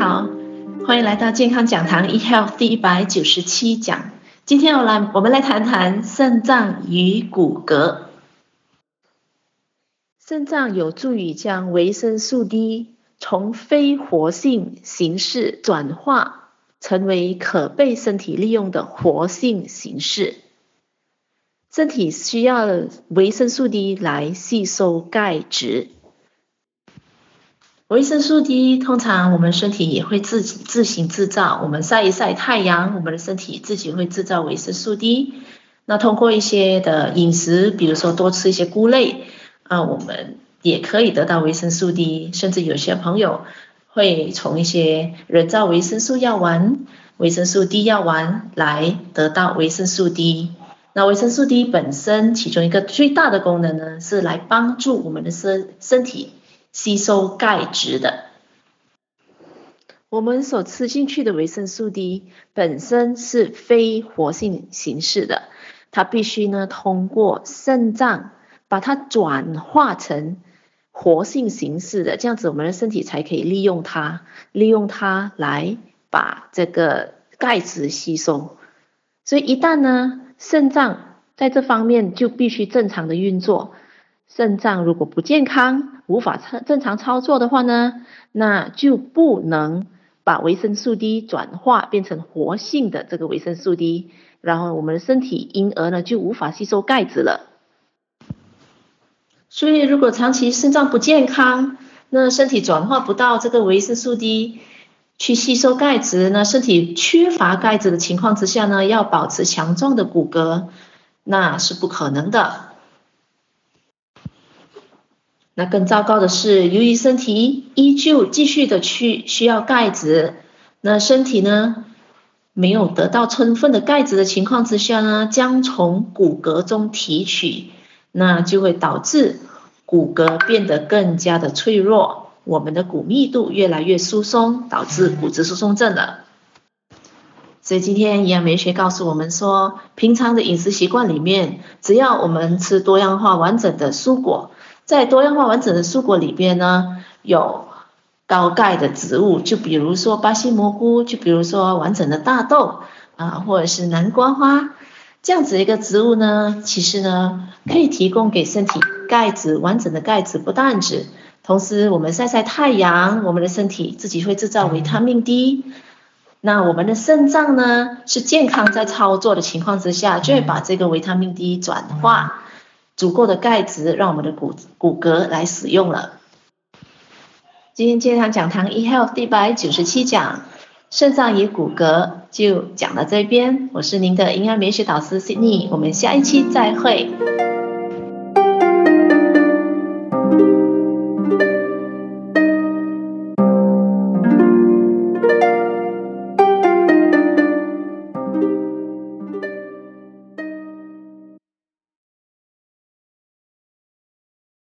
好，欢迎来到健康讲堂 eHealth 第一百九十七讲。今天我来，我们来谈谈肾脏与骨骼。肾脏有助于将维生素 D 从非活性形式转化成为可被身体利用的活性形式。身体需要维生素 D 来吸收钙质。维生素 D 通常我们身体也会自己自行制造，我们晒一晒太阳，我们的身体自己会制造维生素 D。那通过一些的饮食，比如说多吃一些菇类，啊，我们也可以得到维生素 D。甚至有些朋友会从一些人造维生素药丸、维生素 D 药丸来得到维生素 D。那维生素 D 本身其中一个最大的功能呢，是来帮助我们的身身体。吸收钙质的，我们所吃进去的维生素 D 本身是非活性形式的，它必须呢通过肾脏把它转化成活性形式的，这样子我们的身体才可以利用它，利用它来把这个钙质吸收。所以一旦呢肾脏在这方面就必须正常的运作。肾脏如果不健康，无法正常操作的话呢，那就不能把维生素 D 转化变成活性的这个维生素 D，然后我们的身体因而呢就无法吸收钙质了。所以如果长期肾脏不健康，那身体转化不到这个维生素 D 去吸收钙质，那身体缺乏钙质的情况之下呢，要保持强壮的骨骼，那是不可能的。那更糟糕的是，由于身体依旧继续的去需要钙质，那身体呢没有得到充分的钙质的情况之下呢，将从骨骼中提取，那就会导致骨骼变得更加的脆弱，我们的骨密度越来越疏松，导致骨质疏松症了。所以今天营养美学告诉我们说，平常的饮食习惯里面，只要我们吃多样化完整的蔬果。在多样化完整的蔬果里边呢，有高钙的植物，就比如说巴西蘑菇，就比如说完整的大豆啊，或者是南瓜花，这样子一个植物呢，其实呢可以提供给身体钙质，完整的钙质不但止，同时我们晒晒太阳，我们的身体自己会制造维他命 D，那我们的肾脏呢是健康在操作的情况之下，就会把这个维他命 D 转化。足够的钙质，让我们的骨骨骼来使用了。今天健康讲堂 eHealth 第一百九十七讲，肾脏与骨骼就讲到这边。我是您的营养美学导师 Sydney，我们下一期再会。